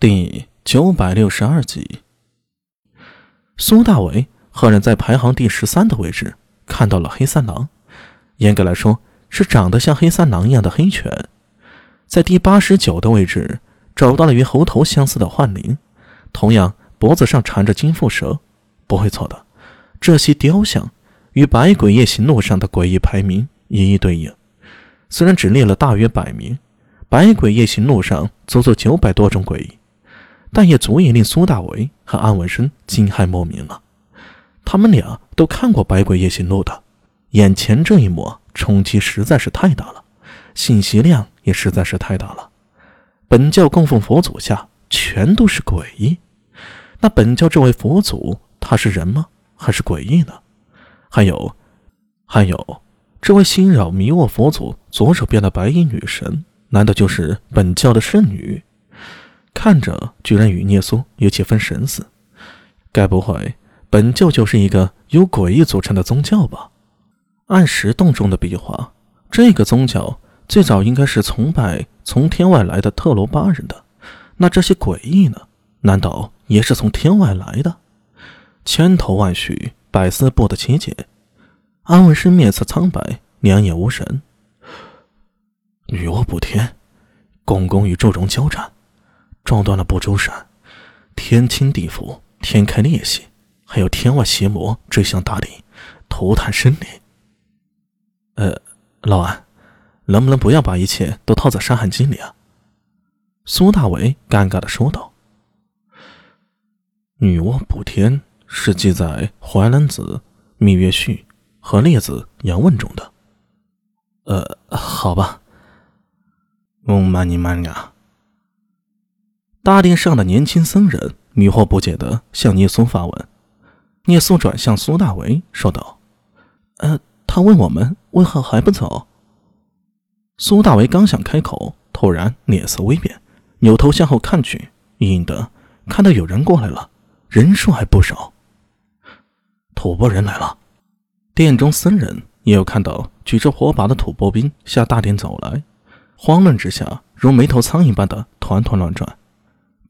第九百六十二集，苏大伟赫然在排行第十三的位置看到了黑三郎。严格来说，是长得像黑三郎一样的黑犬。在第八十九的位置找到了与猴头相似的幻灵，同样脖子上缠着金腹蛇。不会错的，这些雕像与《百鬼夜行录》上的诡异排名一一对应。虽然只列了大约百名，《百鬼夜行录》上足足九百多种诡异。但也足以令苏大为和安文生惊骇莫名了。他们俩都看过《百鬼夜行录》的，眼前这一幕冲击实在是太大了，信息量也实在是太大了。本教供奉佛祖下全都是诡异，那本教这位佛祖他是人吗？还是诡异呢？还有，还有，这位心扰迷惑佛祖左手边的白衣女神，难道就是本教的圣女？看着，居然与聂苏有几分神似。该不会本教就是一个由诡异组成的宗教吧？按石洞中的壁画，这个宗教最早应该是崇拜从天外来的特罗巴人的。那这些诡异呢？难道也是从天外来的？千头万绪，百思不得其解。安文生面色苍白，两眼无神。女娲补天，公公与祝融交战。撞断了不周山，天倾地覆，天开裂隙，还有天外邪魔坠向大地，涂炭生灵。呃，老安，能不能不要把一切都套在《山海经》里啊？苏大伟尴尬的说道。女娲补天是记在《淮南子·密月序》和《列子·杨问》中的。呃，好吧。嗡嘛呢嘛呀。大殿上的年轻僧人迷惑不解地向聂苏发问。聂苏转向苏大为说道：“呃，他问我们为何还不走。”苏大为刚想开口，突然脸色微变，扭头向后看去，隐隐的看到有人过来了，人数还不少。吐蕃人来了。殿中僧人也有看到举着火把的吐蕃兵向大殿走来，慌乱之下如没头苍蝇般的团团乱转。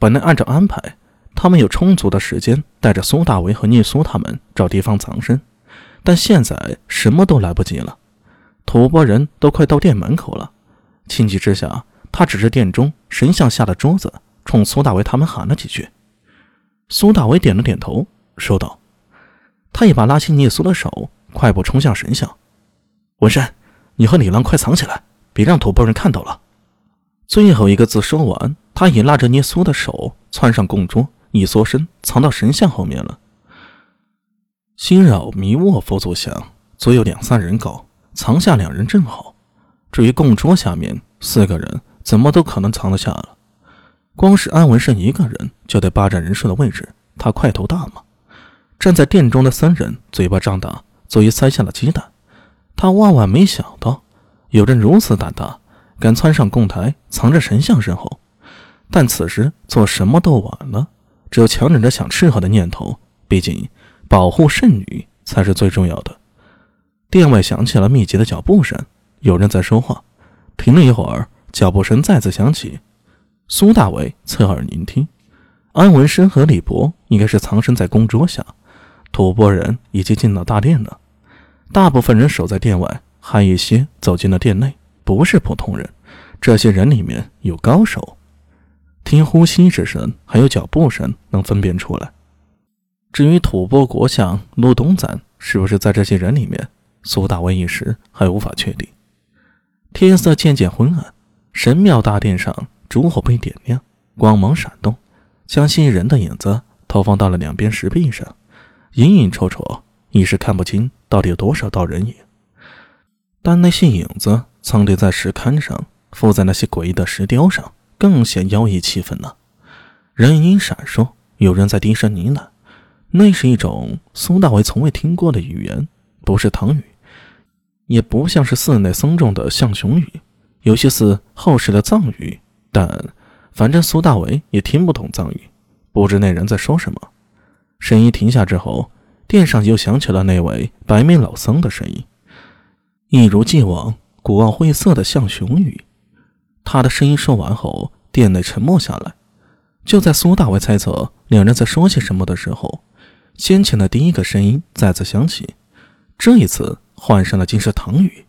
本来按照安排，他们有充足的时间带着苏大为和聂苏他们找地方藏身，但现在什么都来不及了。吐蕃人都快到店门口了，情急之下，他指着店中神像下的桌子，冲苏大为他们喊了几句。苏大为点了点头，说道：“他一把拉起聂苏的手，快步冲向神像。文山，你和李浪快藏起来，别让吐蕃人看到了。”最后一个字说完。他也拉着聂苏的手窜上供桌，一缩身藏到神像后面了。心扰迷卧佛祖像足有两三人高，藏下两人正好。至于供桌下面四个人，怎么都可能藏得下了。光是安文胜一个人就得霸占人数的位置，他块头大嘛？站在殿中的三人嘴巴张大，足以塞下了鸡蛋。他万万没想到，有人如此胆大，敢窜上供台，藏着神像身后。但此时做什么都晚了，只有强忍着想斥喝的念头。毕竟，保护圣女才是最重要的。殿外响起了密集的脚步声，有人在说话。停了一会儿，脚步声再次响起。苏大伟侧耳聆听，安文生和李博应该是藏身在供桌下，吐蕃人已经进了大殿了。大部分人守在殿外，还有一些走进了殿内，不是普通人。这些人里面有高手。听呼吸之声，还有脚步声，能分辨出来。至于吐蕃国相陆东赞是不是在这些人里面，苏大为一时还无法确定。天色渐渐昏暗，神庙大殿上烛火被点亮，光芒闪动，将些人的影子投放到了两边石壁上，隐隐绰绰，一时看不清到底有多少道人影。但那些影子苍立在石龛上，附在那些诡异的石雕上。更显妖异气氛呢。人影闪烁，有人在低声呢喃，那是一种苏大为从未听过的语言，不是唐语，也不像是寺内僧众的象雄语，有些似后世的藏语，但反正苏大为也听不懂藏语，不知那人在说什么。声音停下之后，殿上又响起了那位白面老僧的声音，一如既往古奥晦涩的象雄语。他的声音说完后，店内沉默下来。就在苏大伟猜测两人在说些什么的时候，先前的第一个声音再次响起，这一次换上了竟是唐雨。